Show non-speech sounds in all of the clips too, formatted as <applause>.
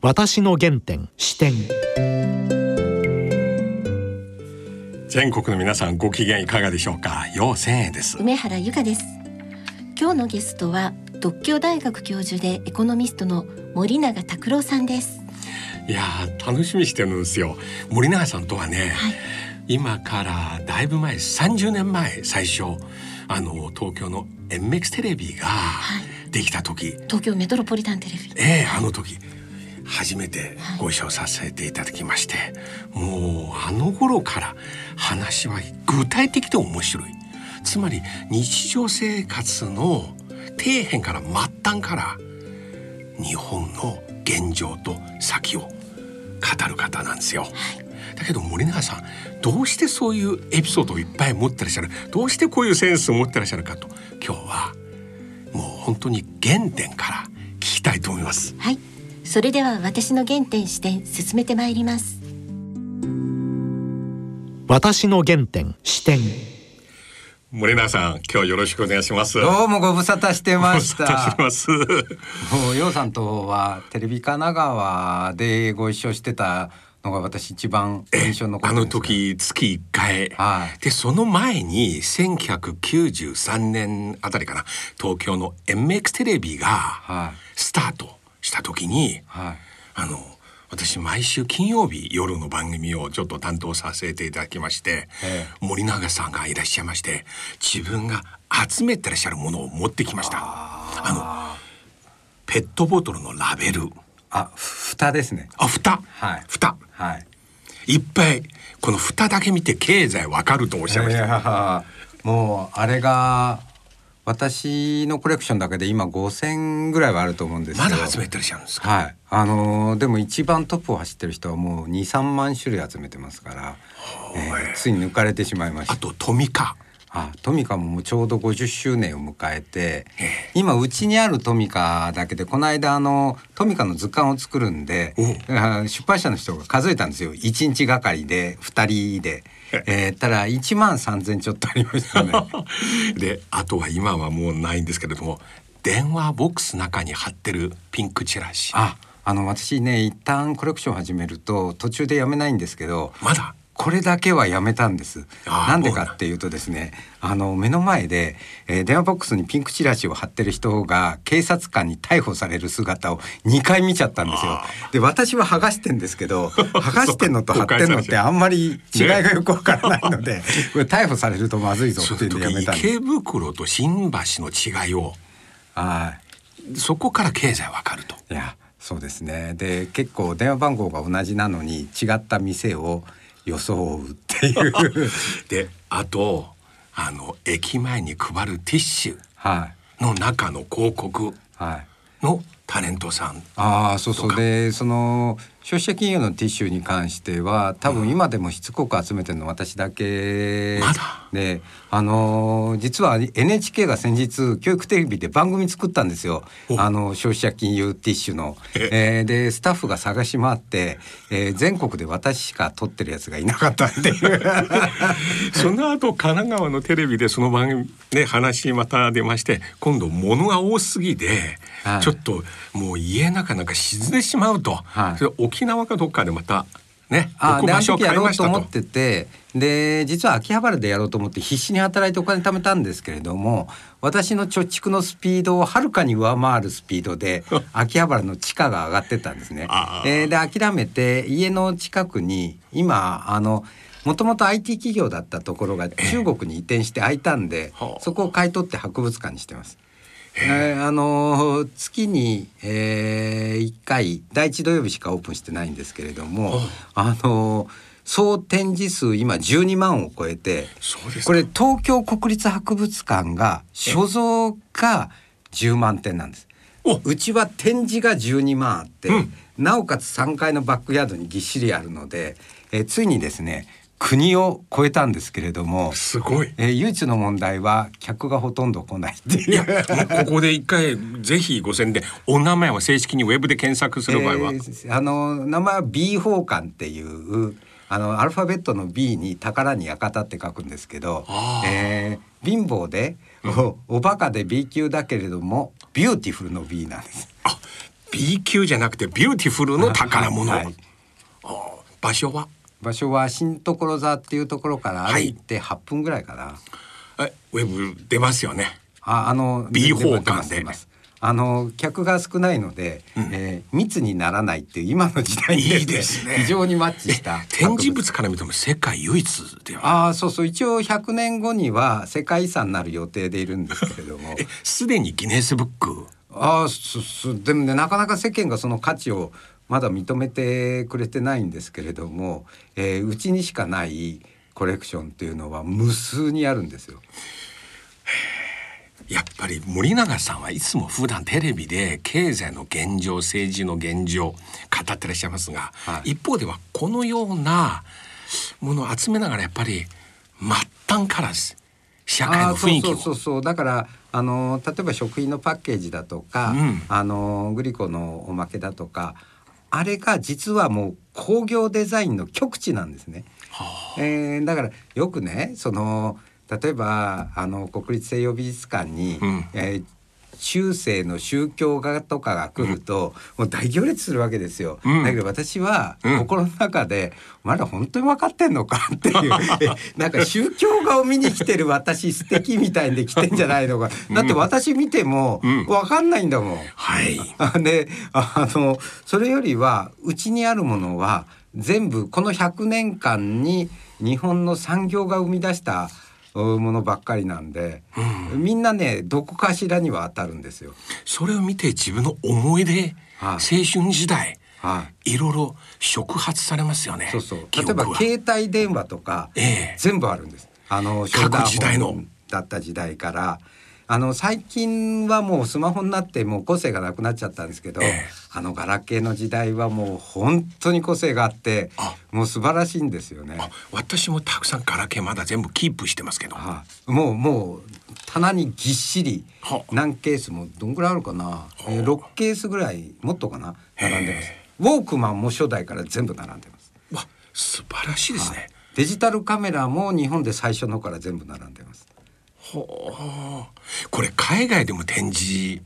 私の原点視点。全国の皆さんご機嫌いかがでしょうか？陽千恵です。梅原由香です。今日のゲストは独協大学教授でエコノミストの森永拓郎さんです。いや楽しみにしてるんですよ。森永さんとはね、はい、今からだいぶ前30年前最初あの東京の MX テレビができた時、はい、東京メトロポリタンテレビ。ええー、あの時初めてご一緒させていただきまして、はい、もうあの頃から話は具体的で面白い。つまり日常生活の底辺から末端から日本の現状と先を語る方なんですよ。はい。だけど森永さんどうしてそういうエピソードをいっぱい持ってらっしゃる？どうしてこういうセンスを持ってらっしゃるかと。今日はもう本当に原点から聞きたいと思います。はいそれでは私の原点視点進めてまいります。私の原点視点。森永さん今日よろしくお願いします。どうもご無沙汰してました。ます。もうようさんとはテレビ神奈川でご一緒してたのが私一番印象のあの時月一回、はい、でその前に1993年あたりかな。東京の MX テレビがスタートした時に、はい、あの私毎週金曜日夜の番組をちょっと担当させていただきまして、ええ、森永さんがいらっしゃいまして自分が集めてらっしゃるものを持ってきました。あのペットボトルのラベル。あ蓋ですね。あ蓋。はい。蓋。はい。いっぱいこの蓋だけ見て経済わかるとおっしゃいました、もうあれが私のコレクションだけで今5,000ぐらいはあると思うんですまだ集めてらっしゃるんですか？はい。あのー、でも一番トップを走ってる人はもう2、3万種類集めてますから、えー、ついに抜かれてしまいました。あとトミカ。あトミカももうちょうど50周年を迎えて今うちにあるトミカだけでこの間あのトミカの図鑑を作るんで出版社の人が数えたんですよ1日がかりで2人で。えー、たら1万3,000ちょっとありましたね。<laughs> であとは今はもうないんですけれども電話ボックス中に貼ってるピンクチラシ。ああの私ね一旦コレクション始めると途中でやめないんですけどまだ？これだけはやめたんです。なんでかっていうとですね、あの目の前で、えー、電話ボックスにピンクチラシを貼ってる人が警察官に逮捕される姿を2回見ちゃったんですよ。で私は剥がしてんですけど <laughs> 剥がしてんのと貼ってんのってあんまり違いがよくわからないので、ね、<laughs> これ逮捕されるとまずいぞっていやめたんです。池袋と新橋の違いをはいそこから経済わかると。いやそうですねで結構電話番号が同じなのに違った店を装うっていう <laughs> であとあの駅前に配るティッシュの中の広告のタレントさん、はい、ああそうそう。でその消費者金融のティッシュに関しては多分今でもしつこく集めてるの私だけで、あの実は NHK が先日教育テレビで番組作ったんですよ。あの消費者金融ティッシュの。え。ー、でスタッフが探し回って、えー、全国で私しか撮ってるやつがいなかったっていう。<laughs> その後神奈川のテレビでその番組ね話また出まして今度物が多すぎて、はい、ちょっともう家の中なんか沈んでしまうと、はい、それ沖縄かどっかでまたね、あであの時やろうと思っててで実は秋葉原でやろうと思って必死に働いてお金貯めたんですけれども私の貯蓄のスピードをはるかに上回るスピードで <laughs> 秋葉原の地価が上がってたんですね。えー、で諦めて家の近くに今あのもともと IT 企業だったところが中国に移転して開いたんで、えー、そこを買い取って博物館にしてます。えー、あの月に、えー、1回第1土曜日しかオープンしてないんですけれどもあの総展示数今12万を超えてこれ東京国立博物館が所蔵が10万点なんです。うちは展示が12万あって、うん、なおかつ3階のバックヤードにぎっしりあるので、えー、ついにですね国を超えたんですけれどもすごい、えー、唯一の問題は客がほとんど来ないっていう。ここで一回ぜひご宣伝。お名前は正式にウェブで検索する場合は、えー、あの名前は B 宝館っていうあのアルファベットの B に宝に館って書くんですけど、えー、貧乏で、うん、おおバカで B 級だけれどもビューティフルの B なんです。あ B 級じゃなくて beautiful の宝物、<laughs> はい。場所は？場所は新所沢っていうところから歩いて8分ぐらいかな。えウェブ出ますよね。ああの B 方間で。出ます。あの客が少ないので、えー密にならないっていう今の時代にね。非常にマッチした展示物から見ても世界唯一では。ああそうそう。一応100年後には世界遺産になる予定でいるんですけれども。<laughs> えすでにギネスブック？ああでもねなかなか世間がその価値をまだ認めてくれてないんですけれども、えーうちにしかないコレクションっていうのは無数にあるんですよ。<sighs> やっぱり森永さんはいつも普段テレビで経済の現状政治の現状語ってらっしゃいますが、はい。一方ではこのようなものを集めながらやっぱり末端から社会の雰囲気をあーそうそうそうそう。だからあの例えば食品のパッケージだとか、うん。あのグリコのおまけだとかあれが実はもう工業デザインの極致なんですね。えーだからよくねその例えばあの国立西洋美術館に、うんえー中世の宗教画とかが来ると、もう大行列するわけですよ。うん。だけど私はうん。心の中で「お前ら本当に分かってんのか?」っていう。え <laughs> <laughs> なんか宗教画を見に来てる私素敵みたいんで来てんじゃないのか。だって私見てもうん。分かんないんだもん。はい。あ <laughs> であのそれよりはうちにあるものは全部この100年間に日本の産業が生み出したうものばっかりなんで、みんなねどこかしらには当たるんですよ。それを見て自分の思い出、はい。青春時代はい。いろいろ触発されますよねそうそう。例えば携帯電話とか、ええ。全部あるんです。あの各時代の。だった時代からあの最近はもうスマホになってもう個性がなくなっちゃったんですけど、ええ。あのガラケーの時代はもう本当に個性があってあ。もう素晴らしいんですよね。あ私もたくさんガラケーまだ全部キープしてますけど。はい、もうもう棚にぎっしりは。何ケースもどんぐらいあるかな、えー、6ケースぐらいもっとかな。並んでます。へウォークマンも初代から全部並んでます。わ素晴らしいですね、デジタルカメラも日本で最初のから全部並んでますほう。これ海外でも展示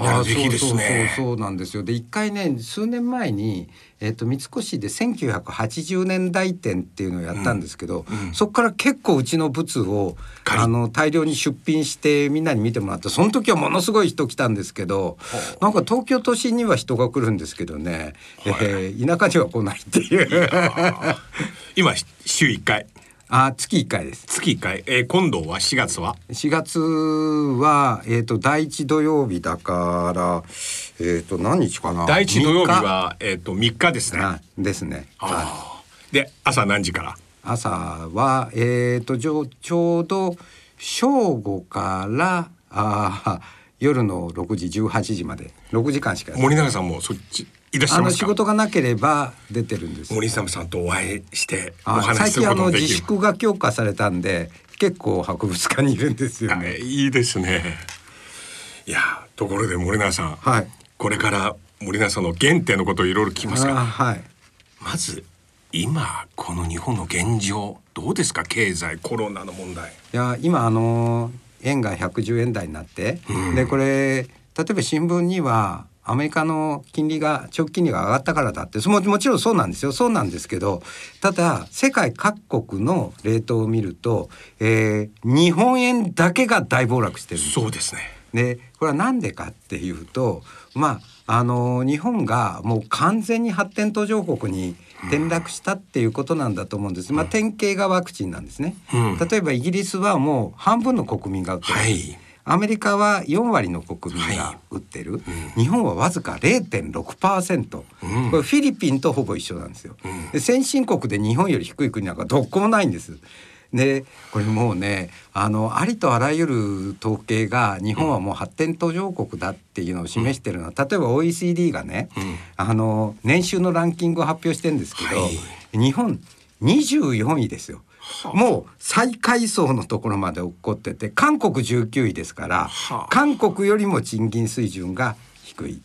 やるべきですね。そうそうそうそうなんですよ。で一回ね数年前に、えっと三越で1980年代展っていうのをやったんですけど、そこから結構うちの物をあの大量に出品してみんなに見てもらってその時はものすごい人来たんですけどなんか東京都心には人が来るんですけどね、えー田舎には来ないっていう。今週1回あ月1回です。月1回、えー、今度は4月は？4月は、えー、と第一土曜日だから、えー、と何日かな？第一土曜日3日。はえっ、と3日ですね。あですね。はい。で朝何時から？朝はえっ、とちょちょうど正午からあー夜の6時18時まで。6時間しか森永さんもそっちいらっしゃあのいますか？仕事がなければ出てるんです。森永さんとお会いしておあ話しする最近あのこともできる自粛が強化されたんで結構博物館にいるんですよあね。いいですねいやところで森永さん、はい。これから森永さんの原点のことをいろいろ聞きますあがはい。まず今この日本の現状どうですか？経済コロナの問題いや今あの円が110円台になって、うんでこれ例えば新聞にはアメリカの金利が長期金利が上がったからだって。そももちろんそうなんですよ。そうなんですけどただ世界各国のレートを見ると、えー日本円だけが大暴落してるそうですね。でこれは何でかっていうとまああの日本がもう完全に発展途上国に転落したっていうことなんだと思うんです。まあ典型がワクチンなんですね。うん。例えばイギリスはもう半分の国民が打ってる。はいアメリカは4割の国民が打ってる、日本はわずか0.6%、うん。これフィリピンとほぼ一緒なんですよ、うん。で先進国で日本より低い国なんかどこもないんです。でこれもうねあのありとあらゆる統計が日本はもう発展途上国だっていうのを示してるの。は、例えば OECD がね、うん。あの年収のランキングを発表してるんですけど、はい。日本24位ですよ。もう最下位層のところまで落っこってて韓国19位ですから、はあ。韓国よりも賃金水準が低い、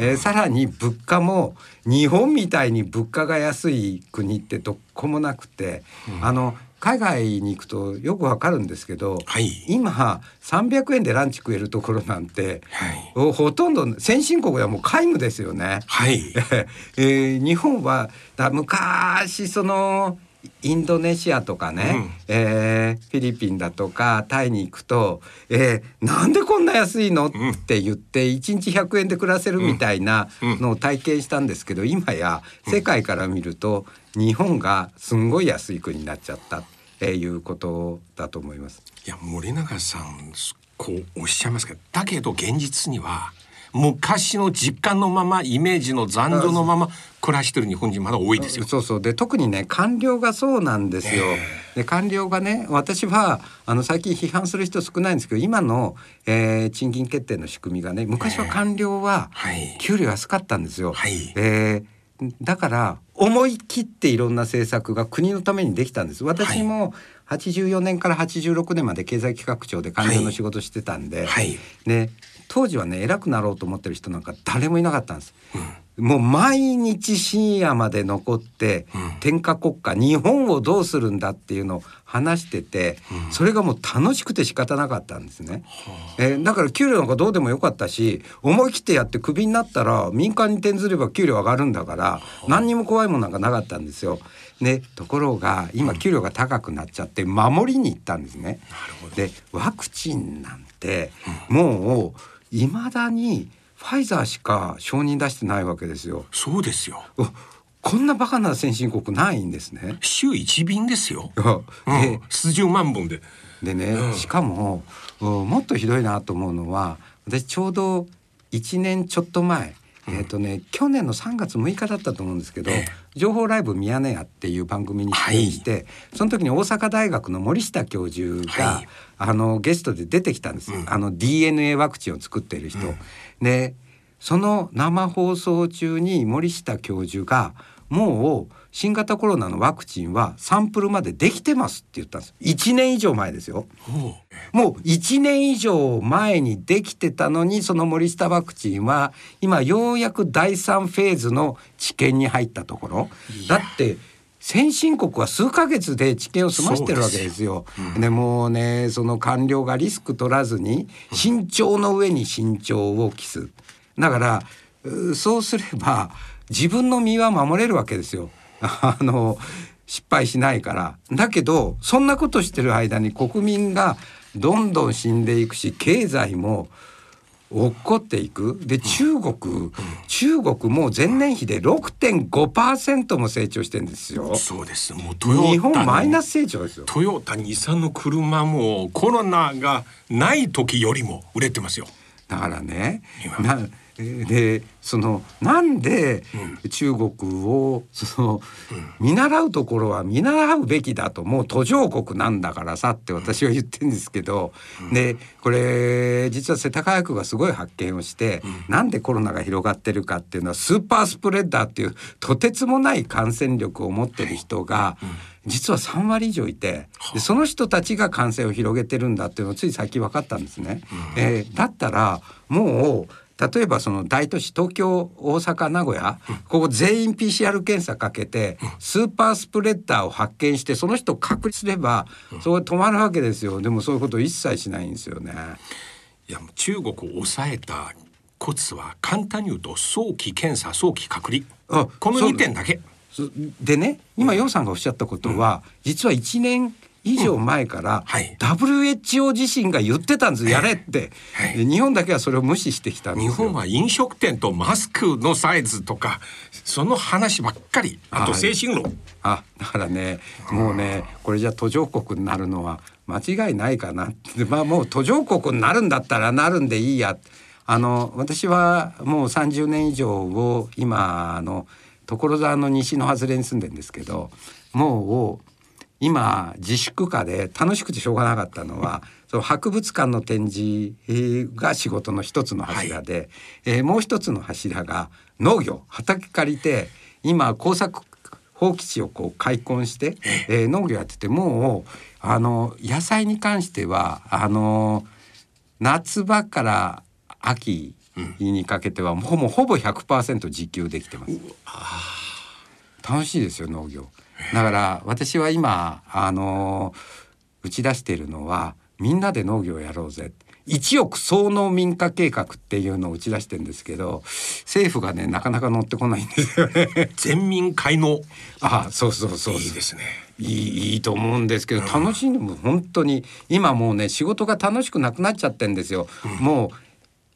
えーさらに物価も日本みたいに物価が安い国ってどこもなくて、あの海外に行くとよくわかるんですけど、はい。今300円でランチ食えるところなんて、はい。おほとんど先進国ではもう皆無ですよね。はい。<laughs> えー日本はだ昔そのインドネシアとかね、えーフィリピンだとかタイに行くと、えーなんでこんな安いの？って言って1日100円で暮らせるみたいなのを体験したんですけど今や世界から見ると日本がすんごい安い国になっちゃったっていうことだと思います。いや森永さんこうおっしゃいますけどだけど現実には昔の実感のままイメージの残像のまま暮らしてる日本人まだ多いですよ。そうそう。で特にね官僚がそうなんですよ。で官僚がね私はあの最近批判する人少ないんですけど今の、えー賃金決定の仕組みがね昔は官僚ははい。給料安かったんですよ。はい。えーだから思い切っていろんな政策が国のためにできたんです。私も84年から86年まで経済企画庁で官僚の仕事してたんで、はい。で当時はね偉くなろうと思ってる人なんか誰もいなかったんです。もう毎日深夜まで残って、天下国家日本をどうするんだっていうのを話してて、それがもう楽しくて仕方なかったんですね。えーだから給料なんかどうでもよかったし思い切ってやってクビになったら民間に転ずれば給料上がるんだから何にも怖いもんなんかなかったんですよ。ね、ところが今給料が高くなっちゃって守りに行ったんですね。でワクチンなんてもういまだにファイザーしか承認出してないわけですよ。そうですよ。おこんなバカな先進国ないんですね。週一便ですよ。でうん、数十万本で。でね、しかもうんもっとひどいなと思うのは私ちょうど1年ちょっと前、えっ、とね去年の3月6日だったと思うんですけど「え情報ライブミヤネ屋」っていう番組に出演して、その時に大阪大学の森下教授が、はい。あのゲストで出てきたんです、あの DNA ワクチンを作っている人。でその生放送中に森下教授がもう新型コロナのワクチンはサンプルまでできてますって言ったんです。1年以上前ですよ。もう1年以上前にできてたのにその森下ワクチンは今ようやく第3フェーズの治験に入ったところ。だって先進国は数ヶ月で治験を済ましてるわけですよ。でもうねその官僚がリスク取らずに慎重の上に慎重を期す。だからうそうすれば自分の身は守れるわけですよ。あの失敗しないから。だけどそんなことしてる間に国民がどんどん死んでいくし経済も落っこっていくで中国、中国もう前年比で6.5%も成長してんですよ。そうです。もうトヨ日本マイナス成長ですよ。トヨタ日産の車もコロナがない時よりも売れてますよ。だからね今なでそのなんで中国をその見習うところは見習うべきだともう途上国なんだからさって私は言ってるんですけど、でこれ実は世田谷区がすごい発見をして、なんでコロナが広がってるかっていうのはスーパースプレッダーっていうとてつもない感染力を持ってる人が、実は3割以上いてでその人たちが感染を広げてるんだっていうのをつい最近分かったんですね。えーだったらもう例えばその大都市東京大阪名古屋ここ全員 PCR 検査かけてスーパースプレッダーを発見してその人を隔離すればそこで止まるわけですよ。でもそういうこと一切しないんですよね。いやもう中国を抑えたコツは簡単に言うと早期検査早期隔離。あこのそう。2点だけ。そでね今楊さんがおっしゃったことは、実は1年以上前から、はい。WHO 自身が言ってたんですやれって、はい。で日本だけはそれを無視してきたんですよ。日本は飲食店とマスクのサイズとかその話ばっかり。あとはい。精神論。あだからねもうねこれじゃ途上国になるのは間違いないかな。ってまあもう途上国になるんだったらなるんでいいや。あの私はもう30年以上を今あの所沢の西の外れに住んでるんですけどもう今自粛下で楽しくてしょうがなかったのはその博物館の展示えーが仕事の一つの柱で、えーもう一つの柱が農業畑借りて今工作放棄地をこう開墾して、えー農業やっててもうあの野菜に関してはあの夏場から秋にかけてはもうもうほぼ100%自給できてます。楽しいですよ農業。だから私は今あの打ち出しているのはみんなで農業をやろうぜ。一億総農民化計画っていうのを打ち出してるんですけど政府がねなかなか乗ってこないんですよね。全民皆農あそうそうそういいですね。いいいいと思うんですけど楽しんでも本当に今もうね仕事が楽しくなくなっちゃってんですよ。もう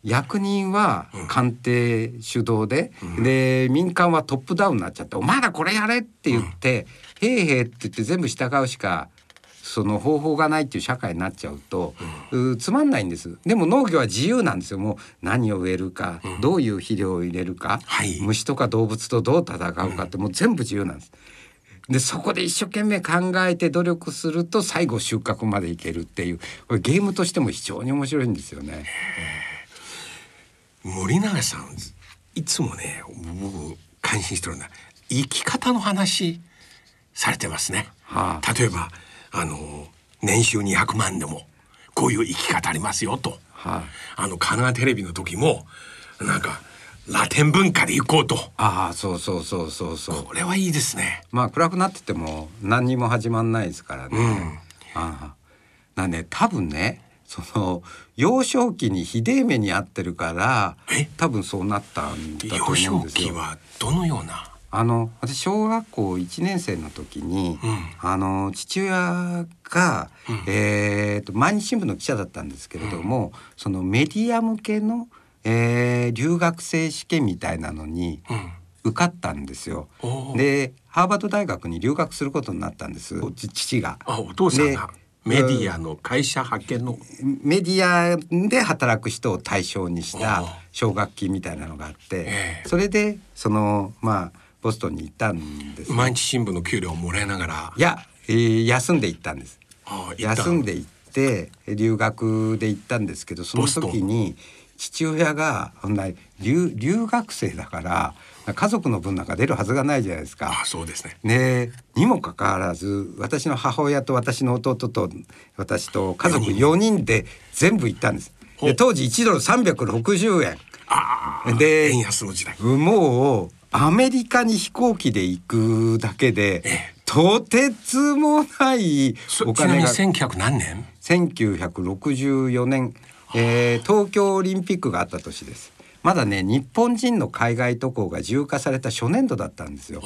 役人は官邸主導で、で民間はトップダウンになっちゃって「お前らこれやれ!」って言って「へいへい」って言って全部従うしかその方法がないっていう社会になっちゃうと、うつまんないんです。でも農業は自由なんですよ。もう何を植えるか、どういう肥料を入れるか、はい。虫とか動物とどう戦うかってもう全部自由なんです。でそこで一生懸命考えて努力すると最後収穫までいけるっていうこれゲームとしても非常に面白いんですよね。森永さんいつもね僕感心してるんだ生き方の話されてますね、は例えばあの年収200万でもこういう生き方ありますよと、はいあの香川テレビの時もなんかラテン文化で行こうと。ああそうそうそうそうそう。これはいいですね。まあ暗くなってても何にも始まんないですからね。ああ。なんで多分ねその幼少期にひでえ目に遭ってるからえ？多分そうなったんだと思うんですよ。期はどのような？あの私小学校1年生の時に、あの父親が、えーと毎日新聞の記者だったんですけれども、そのメディア向けの、えー留学生試験みたいなのにうん。受かったんですよ。でハーバード大学に留学することになったんですち父が。あお父さんが。でメディアの会社派遣の？メディアで働く人を対象にした奨学金みたいなのがあって、ええ。それでそのまあボストンに行ったんです。毎日新聞の給料をもらいながら。いや、えー休んで行ったんです。休んで行って留学で行ったんですけどその時に父親がほんな留留学生だから家族の分なんか出るはずがないじゃないですか。あ。そうですね。ねにもかかわらず私の母親と私の弟と私と家族4人で全部行ったんです。で当時1ドル360円。ああで円安の時代。もうアメリカに飛行機で行くだけでええ。とてつもないそちなみにお金が1900何年？1964年、えー東京オリンピックがあった年ですまだね日本人の海外渡航が自由化された初年度だったんですよ。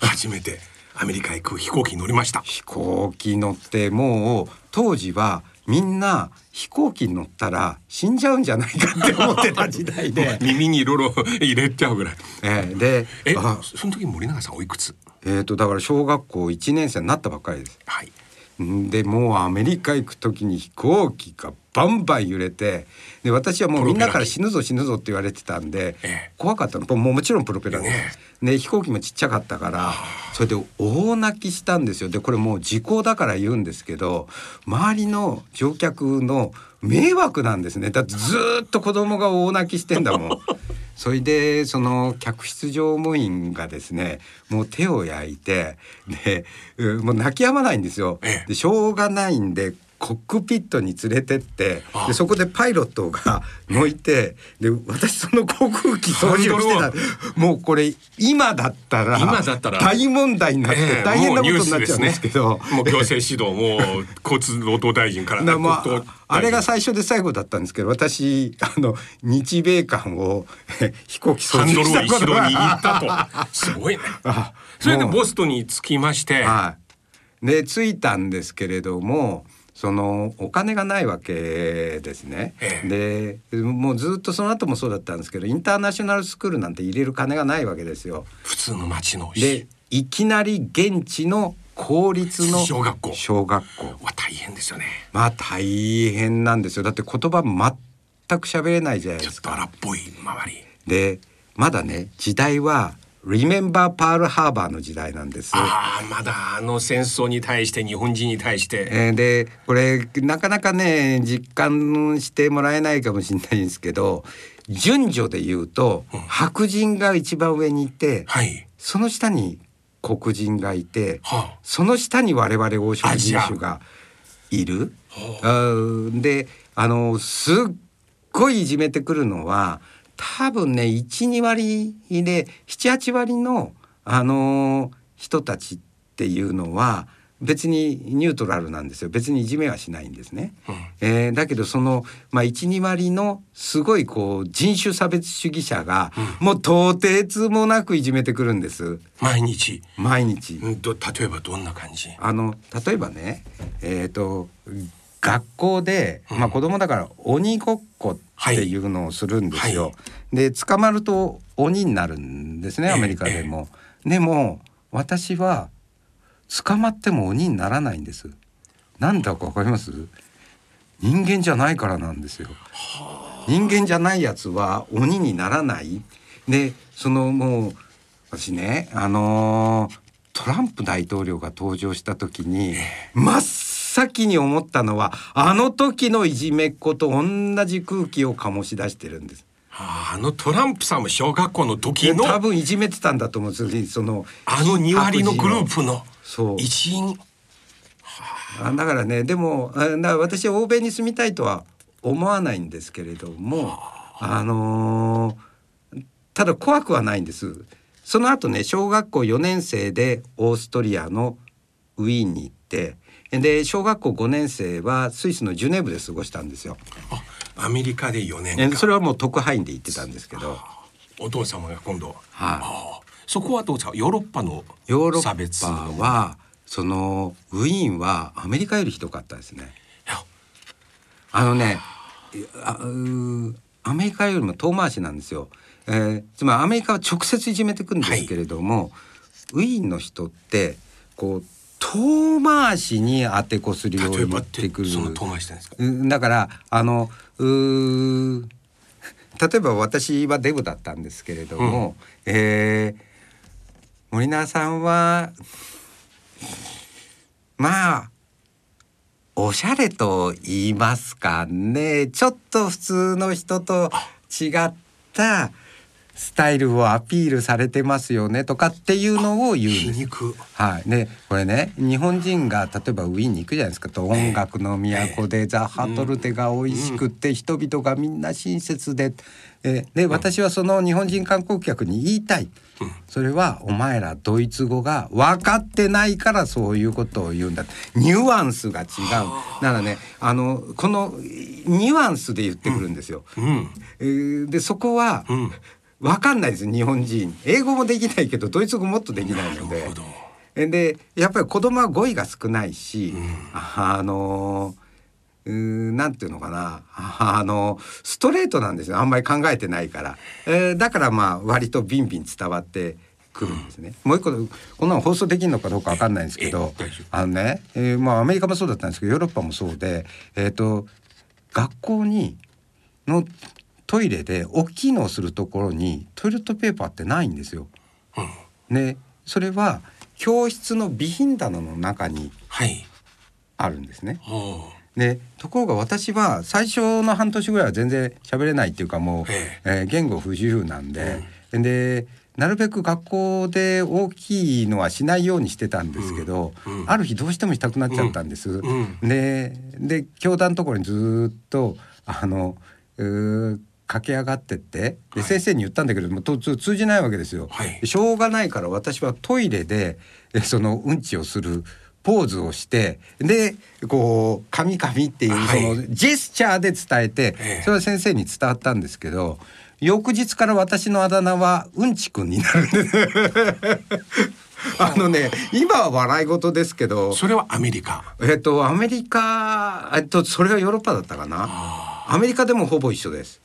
初めてアメリカへ行く飛行機に乗りました。飛行機乗ってもう当時はみんな飛行機に乗ったら死んじゃうんじゃないかって思ってた時代で、<laughs> 耳にいろいろ入れちゃうぐらい。えーでえあその時森永さんおいくつ？えーとだから小学校1年生になったばっかりです。はい。んでもうアメリカ行く時に飛行機がバンバン揺れてで私はもうみんなから死ぬぞ死ぬぞって言われてたんでええ。怖かったの。もうもちろんプロペラで、ねで飛行機もちっちゃかったからそれで大泣きしたんですよ。でこれもう時効だから言うんですけど周りの乗客の迷惑なんですね。だってずーっと子供が大泣きしてんだもん。<laughs> それでその客室乗務員がですねもう手を焼いてでうんもう泣き止まないんですよ。ええでしょうがないんでコックピットに連れてってあ。でそこでパイロットが乗いてで私その航空機操縦してた。もうこれ今だったら今だったら。大問題になってええ大変なことになっちゃうんですけど。もう行政指導もう交通労働大臣から。なまあ、あれが最初で最後だったんですけど私あの日米間をえ飛行機操ハン縦ドルを一度握ったと。すごいね。<laughs> あそれでボストンに着きまして。はい、で着いたんですけれどもそのお金がないわけですね。えでもうずっとその後もそうだったんですけどインターナショナルスクールなんて入れる金がないわけですよ。普通の町のでいきなり現地の公立の小学校。小学校。は大変ですよね。まあ大変なんですよ。だって言葉全く喋れないじゃないちょっですか。と荒っぽい周り。でまだね時代は「Remember Pearl Harbor」の時代なんです。ああまだあの戦争に対して日本人に対して。えーでこれなかなかね実感してもらえないかもしれないんですけど順序で言うと、白人が一番上にいてはい。その下に黒人がいてはその下に我々黄色人種がいる。あーであのすっごいいじめてくるのは多分ね12割で78割の、あのー人たちっっていうのは別にニュートラルなんですよ。別にいじめはしないんですね。うん。えーだけどその、まあ、12割のすごいこう人種差別主義者が、もう到底つもなくいじめてくるんです。毎日。毎日。うん。ど例えばどんな感じ？あの例えばねえっ、と学校で、まあ、子供だから鬼ごっこっていうのをするんですよ。はいはで捕まると鬼になるんですねええアメリカでも。でも私は捕まっても鬼にならないんです。なんだかわかります？人間じゃないからなんですよ。人間じゃないやつは鬼にならない。でそのもう私ねあのートランプ大統領が登場した時に真っ先に思ったのはあの時のいじめっ子と同じ空気を醸し出してるんです。ああのトランプさんも小学校の時での多分いじめてたんだと思うんですそのあの2割のグループのそう一員あだからねでもあだ私は欧米に住みたいとは思わないんですけれどもあのーただ怖くはないんです。その後ね小学校4年生でオーストリアのウィーンに行ってで小学校5年生はスイスのジュネーブで過ごしたんですよ。あアメリカで4年それはもう特派員で行ってたんですけど。お父様が今度。はい。ああそこはどうですか？ヨーロッパのヨーロ差別ッパはそのウィーンはアメリカよりひどかったですね。あのねアメリカよりも遠回しなんですよ。えーつまりアメリカは直接いじめてくるんですけれども、ウィーンの人ってこう遠回しに当てこするようっっててくる。その遠回しなんですか？うんだからあのうー例えば私はデブだったんですけれども、えー森永さんはまあおしゃれと言いますかねちょっと普通の人と違ったスタイルをアピールされてますよねとかっていうのを言うんです。皮肉。はい、でこれね日本人が例えばウィーンに行くじゃないですか。と音楽の都でザ・ハトルテが美味しくって人々がみんな親切で、えーで私はその日本人観光客に言いたい、それはお前らドイツ語が分かってないからそういうことを言うんだ。ニュアンスが違う。ならねあのこのニュアンスで言ってくるんですよ。うん。えーでそこは、うん分かんないです日本人。英語もできないけどドイツ語もっとできないので。でやっぱり子供は語彙が少ないし、あのうーんなんていうのかな。あのストレートなんですよ。あんまり考えてないから、えーだからまあ割とビンビン伝わってくるんですね、もう一個こんなの放送できるのかどうかわかんないんですけどあのね、えーまあアメリカもそうだったんですけどヨーロッパもそうでえっ、と学校にのトイレで大きいのをするところにトイレットペーパーってないんですよ。ね。それは教室の備品棚の中にはい。あるんですね。おうでところが私は最初の半年ぐらいは全然喋れないっていうかもう、ええ。ー言語不自由なんで、でなるべく学校で大きいのはしないようにしてたんですけど、うん。うん。ある日どうしてもしたくなっちゃったんです。ん。でで教団のところにずーっとあのうー駆け上がってってで、先生に言ったんだけれどもと通通じないわけですよ。はい。しょうがないから私はトイレでえそのうんちをするポーズをしてでこう「神々」っていうはい。そのジェスチャーで伝えてええ。それは先生に伝わったんですけど翌日から私のあだ名はうんちくんになるんです。<laughs> あのね今は笑い事ですけどそれはアメリカ。えっとアメリカえっとそれがヨーロッパだったかな。アメリカでもほぼ一緒です。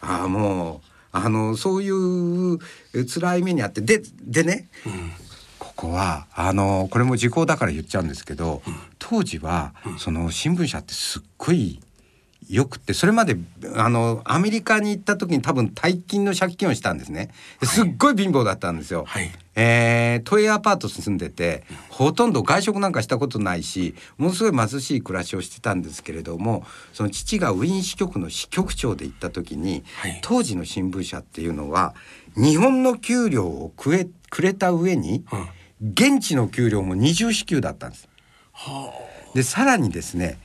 ああもうあのそういう辛い目にあってででね、ここはあのこれも時効だから言っちゃうんですけど、当時は、その新聞社ってすっごいよくってそれまであのアメリカに行った時に多分大金の借金をしたんですね。ですっごい貧乏だったんですよ。はい。えー都営アパートに住んでてほとんど外食なんかしたことないしものすごい貧しい暮らしをしてたんですけれどもその父がウィーン支局の支局長で行った時に、はい。当時の新聞社っていうのは日本の給料をくえくれた上に、現地の給料も二重支給だったんです。でさらにですね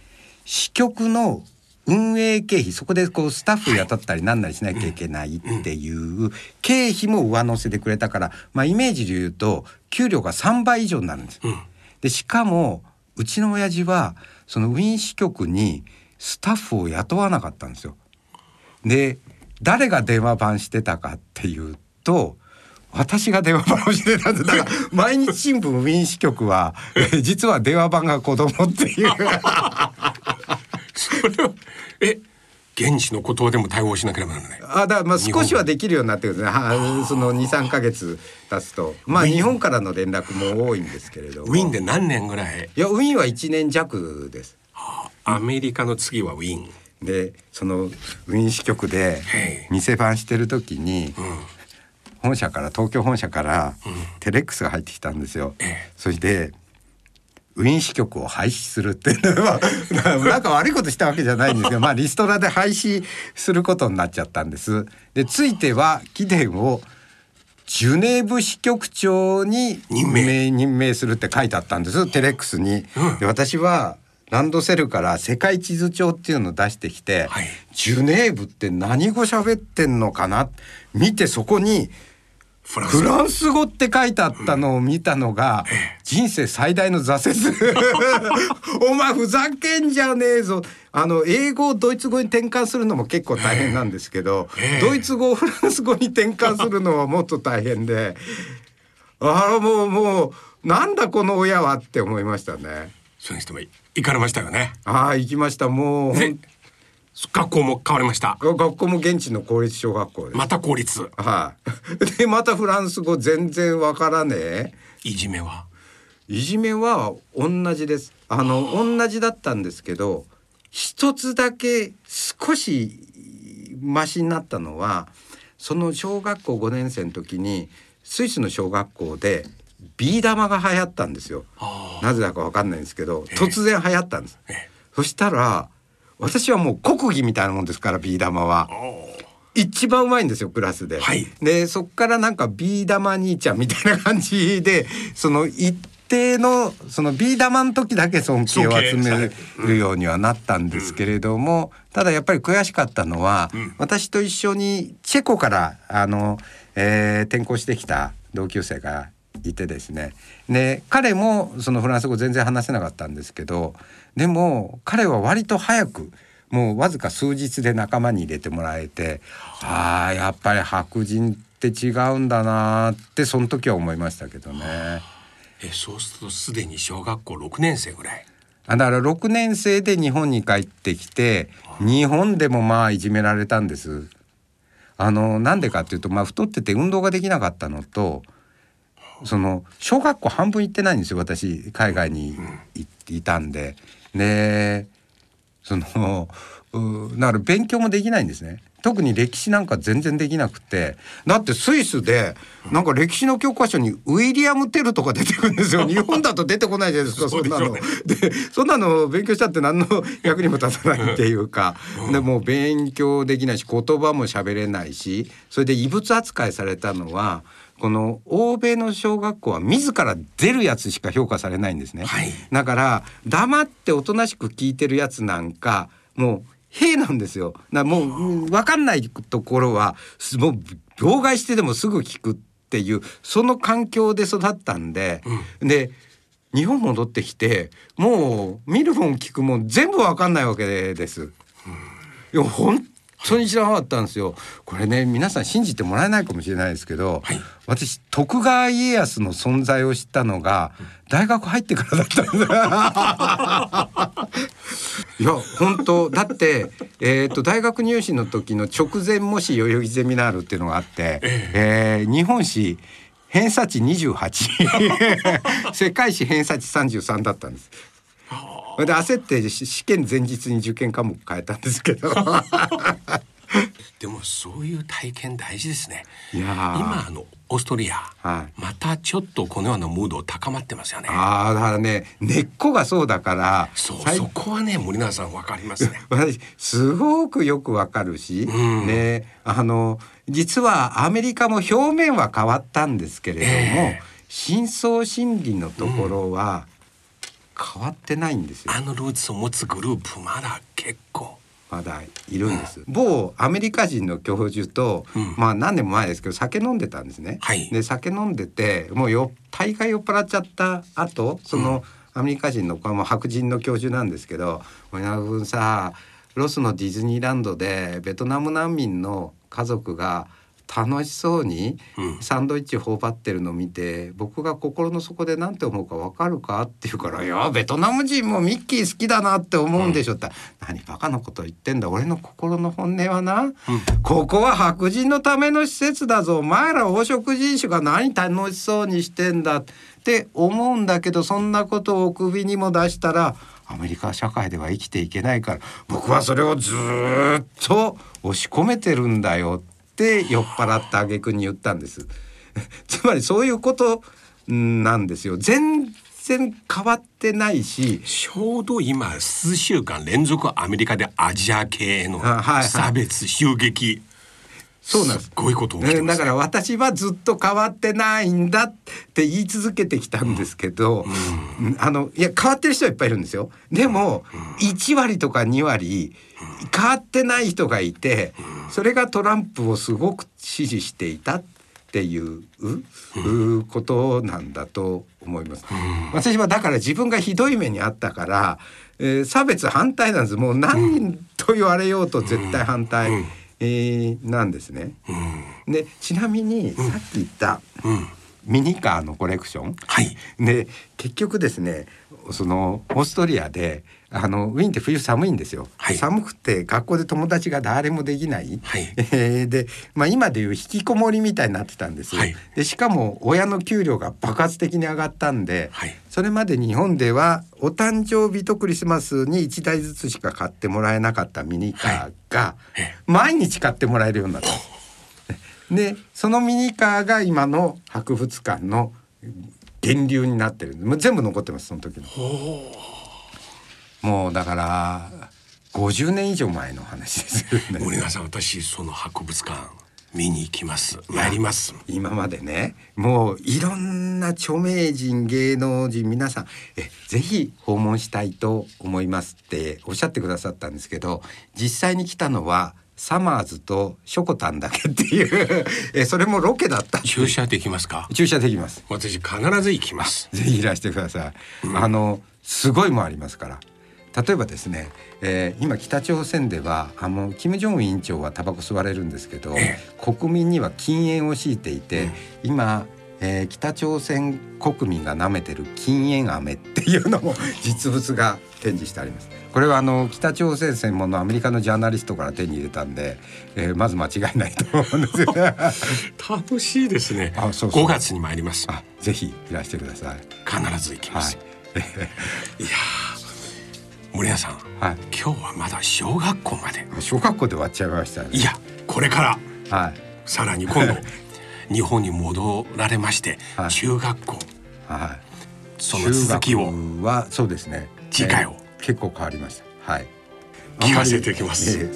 支局の運営経費そこでこうスタッフ雇ったりなんなりしなきゃいけないっていう経費も上乗せでくれたから、まあ、イメージで言うと給料が3倍以上になるんです。うんでしかもうちの親父はそのウィーン支局にスタッフを雇わなかったんですよ。で誰が電話番してたかっていうと私が電話番をしてたんですだから毎日新聞ウィーン支局はえ実は電話番が子供っていうえ現地の言葉でも対応しなければならない。あだからまあ少しはできるようになってるんですねはその23か月経つと。まあ日本からの連絡も多いんですけれども。ウィーンで何年ぐらい？いやウィーンは1年弱です。アメリカの次はウィーン。でそのウィーン支局ではい。店番してる時に、本社から東京本社からテレックスが入ってきたんですよ。ええ。それでウィーン支局を廃止するっていうのは <laughs> なんか悪いことしたわけじゃないんですけど、まあ、リストラで廃止することになっちゃったんです。でついては貴殿をジュネーブ支局長に任命任命するって書いてあったんですテレックスに。で私はランドセルから世界地図帳っていうのを出してきて、はいジュネーブって何語喋ってんのかな見てそこにフランスフランス語って書いてあったのを見たのが人生最大の挫折。<laughs> お前ふざけんじゃねえぞ。あの英語をドイツ語に転換するのも結構大変なんですけど、ええ。ドイツ語をフランス語に転換するのはもっと大変で <laughs> ああもうもうなんだこの親はって思いましたね。それにしても行かれましたよね。ああ行きました。もう学校も変わりました学校も現地の公立小学校ですまた公立はい。<laughs> でまたフランス語全然わからねえ。いじめは？いじめは同じです。あの同じだったんですけど、一つだけ少しマシになったのは、その小学校5年生の時にスイスの小学校でビー玉が流行ったんですよ。あなぜだかわかんないんですけど、ええ突然流行ったんです。ええそしたら私はもう国技みたいなもんですからビー玉は。一番うまいんですよクラスで。はい。でそっからなんかビー玉兄ちゃんみたいな感じでその一定のそのビー玉の時だけ尊敬を集めるようにはなったんですけれども、ただやっぱり悔しかったのは、私と一緒にチェコからあの、えー転校してきた同級生がいてですねで彼もそのフランス語全然話せなかったんですけどでも彼は割と早くもうわずか数日で仲間に入れてもらえてああやっぱり白人って違うんだなーってその時は思いましたけどね。えそうするとすでに小学校6年生ぐらい？あだから6年生で日本に帰ってきて日本でもまあいじめられたんです。あのなんでかっていうと、まあ、太ってて運動ができなかったのとその小学校半分行ってないんですよ私海外にいいたんで。でそのうだから勉強もできないんですね。特に歴史なんか全然できなくてだってスイスでなんか歴史の教科書にウィリアム・テルとか出てくるんですよ <laughs> 日本だと出てこないじゃないですかそんなの。ででそんなの勉強したって何の役にも立たないっていうか、でもう勉強できないし言葉も喋れないしそれで異物扱いされたのはこの欧米の小学校は自ら出るやつしか評価されないんですね。はいだから黙っておとなしく聞いてるやつなんかもう兵なんですよ。なもううん分かんないところはすもう妨害してでもすぐ聞くっていうその環境で育ったんで、で日本戻ってきてもう見るもん聞くもん全部分かんないわけです。いや本当に知らなかったんですよ。これね皆さん信じてもらえないかもしれないですけど、はい私徳川家康の存在を知ったのが大学入ってからだったんです。<laughs> いや本当だって、えー、と大学入試の時の直前模試代々木ゼミナールっていうのがあって、えー日本史偏差値28 <laughs> 世界史偏差値33だったんです。で焦ってし試験前日に受験科目変えたんですけど。<laughs> でもそういう体験大事ですね。いやー。今あのオーストリア、はい。またちょっとこのようなムード高まってますよね。ああだからね根っこがそうだからそう最そこはね森永さんわかりますね。<laughs> 私すごくよくわかるし、ん。ねあの実はアメリカも表面は変わったんですけれども、ええ。深層心理のところは変わってないんですよ。あのルーツを持つグループまだ結構。あまだいるんです、某アメリカ人の教授と、うん。まあ何年も前ですけど酒飲んでたんですね、はい。で酒飲んでてもうよ大概酔っ払っちゃった後その、アメリカ人のこれも白人の教授なんですけど「森永君さロスのディズニーランドでベトナム難民の家族が楽しそうにうん。サンドイッチ頬張ってるのを見て僕が心の底で何て思うか分かるか?」って言うから「いやベトナム人もミッキー好きだなって思うんでしょ」って、何バカなこと言ってんだ。俺の心の本音はな、ここは白人のための施設だぞ。お前ら黄色人種が何楽しそうにしてんだって思うんだけどそんなことを首にも出したらアメリカ社会では生きていけないから僕はそれをずーっと押し込めてるんだよって酔っ払った挙句に言ったんです。<laughs> つまりそういうことなんですよ。全然変わってないし。ちょうど今数週間連続アメリカでアジア系へのあはいはい。差別襲撃。そうなんです。すっごいこと起きてます、ね。だから私はずっと変わってないんだって言い続けてきたんですけど、うん。あのいや変わってる人はいっぱいいるんですよ。でも、1割とか2割変わってない人がいて、それがトランプをすごく支持していたっていう、うことなんだと思います。私はだから自分がひどい目にあったから、えー差別反対なんです。もう何と言われようと絶対反対。うん。えーなんですね。でちなみにさっき言ったうんミニカーのコレクション、はい。で結局ですねそのオーストリアであのウィーンって冬寒いんですよ、はい。寒くて学校で友達が誰もできない、はい。え <laughs> ーで、まあ、今でいう引きこもりみたいになってたんです、はい。でしかも親の給料が爆発的に上がったんで、はい。それまで日本ではお誕生日とクリスマスに1台ずつしか買ってもらえなかったミニカーがえ。毎日買ってもらえるようになった。でそのミニカーが今の博物館の源流になってるもう全部残ってますその時の。もうだから50年以上前の話ですよね。<laughs> 森永さん私その博物館見に行きます参ります今までねもういろんな著名人芸能人皆さんえぜひ訪問したいと思いますっておっしゃってくださったんですけど実際に来たのはサマーズとショコタンだけっていう。えそれもロケだった。駐車できますか？駐車できます。私必ず行きます。ぜひいらしてください、あのすごいもありますから。例えばですね、えー今北朝鮮ではあの金正恩委員長はタバコ吸われるんですけど、え国民には禁煙を強いていて、今、えー北朝鮮国民が舐めてる禁煙飴っていうのも実物が展示してあります。これはあの北朝鮮専門のアメリカのジャーナリストから手に入れたんで、えーまず間違いないと思うんですよ。<laughs> 楽しいですねあそうそう5月に参りますあぜひいらしてください。必ず行きまはいす、い、やー森永さんはい。今日はまだ小学校まで小学校で終わっちゃいましたね。いやこれからはい。さらに今度 <laughs> 日本に戻られまして、はい中学校はい。その続きをはそうですね。次回をえー結構変わりました。はい。聞かせていきます。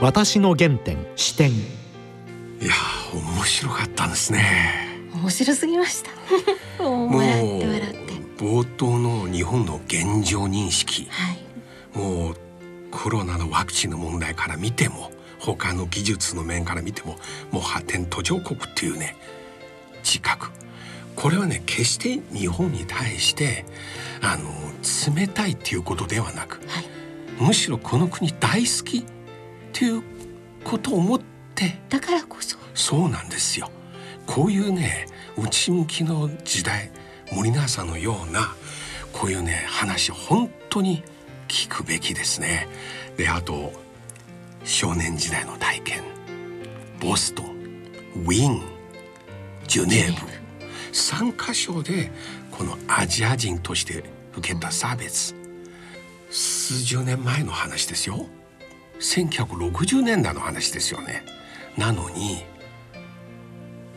私の原点視点いやー面白かったんですね。面白すぎました。<laughs> もうもう笑って笑って冒頭の日本の現状認識。はい。もうコロナのワクチンの問題から見ても他の技術の面から見てももう発展途上国っていうね自覚これはね決して日本に対してあの冷たいっていうことではなくはい。むしろこの国大好きっていうことを思ってだからこそ。そうなんですよ。こういうね内向きの時代森永さんのようなこういうね話本当に聞くべきですね。であと少年時代の体験。ボストンウィーンジュネーブ3カ所でこのアジア人として受けた差別。数十年前の話ですよ。1960年代の話ですよね。なのに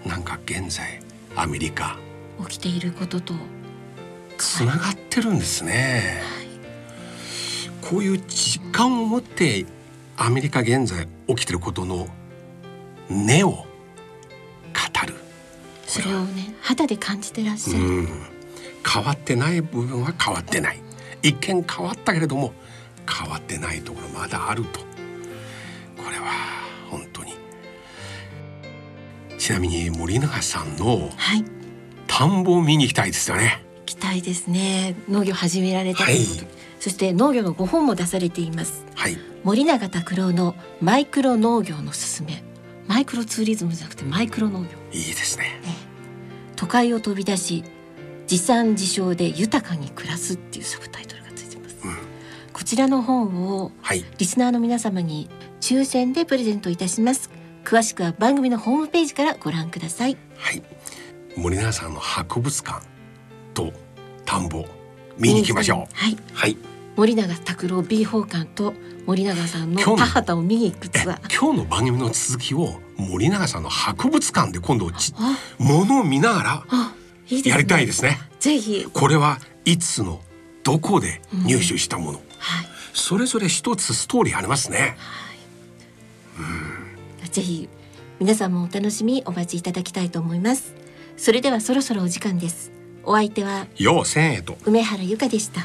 なんか現在アメリカ。起きていることと。つながってるんですね。こういう実感を持ってアメリカ現在起きてることの根をそれをね肌で感じてらっしゃる、うん。変わってない部分は変わってない。一見変わったけれども変わってないところまだあると。これは本当に。ちなみに森永さんのはい。田んぼを見に行きたいですよね。期待ですね。農業始められたということ、はい。そして農業のご本も出されています。はい。森永拓郎のマイクロ農業のすすめ。マイクロツーリズムじゃなくてマイクロ農業。いいですね都会を飛び出し自産自消で豊かに暮らすっていうサブタイトルがついてます、うん。こちらの本をはい。リスナーの皆様に抽選でプレゼントいたします。詳しくは番組のホームページからご覧ください。はい。森永さんの博物館と田んぼ見に行きましょう。はい。はい。森永拓郎 B 宝館と森永さんの田畑を見に行くえツアー。今日の番組の続きを森永さんの博物館で今度ちあ。ものを見ながらあいいですね。やりたいですね。ぜひ。これはいつのどこで入手したもの、はい。それぞれ一つストーリーありますね。ぜひ皆さんもお楽しみお待ちいただきたいと思います。それではそろそろお時間です。お相手はよう千円と。梅原由香でした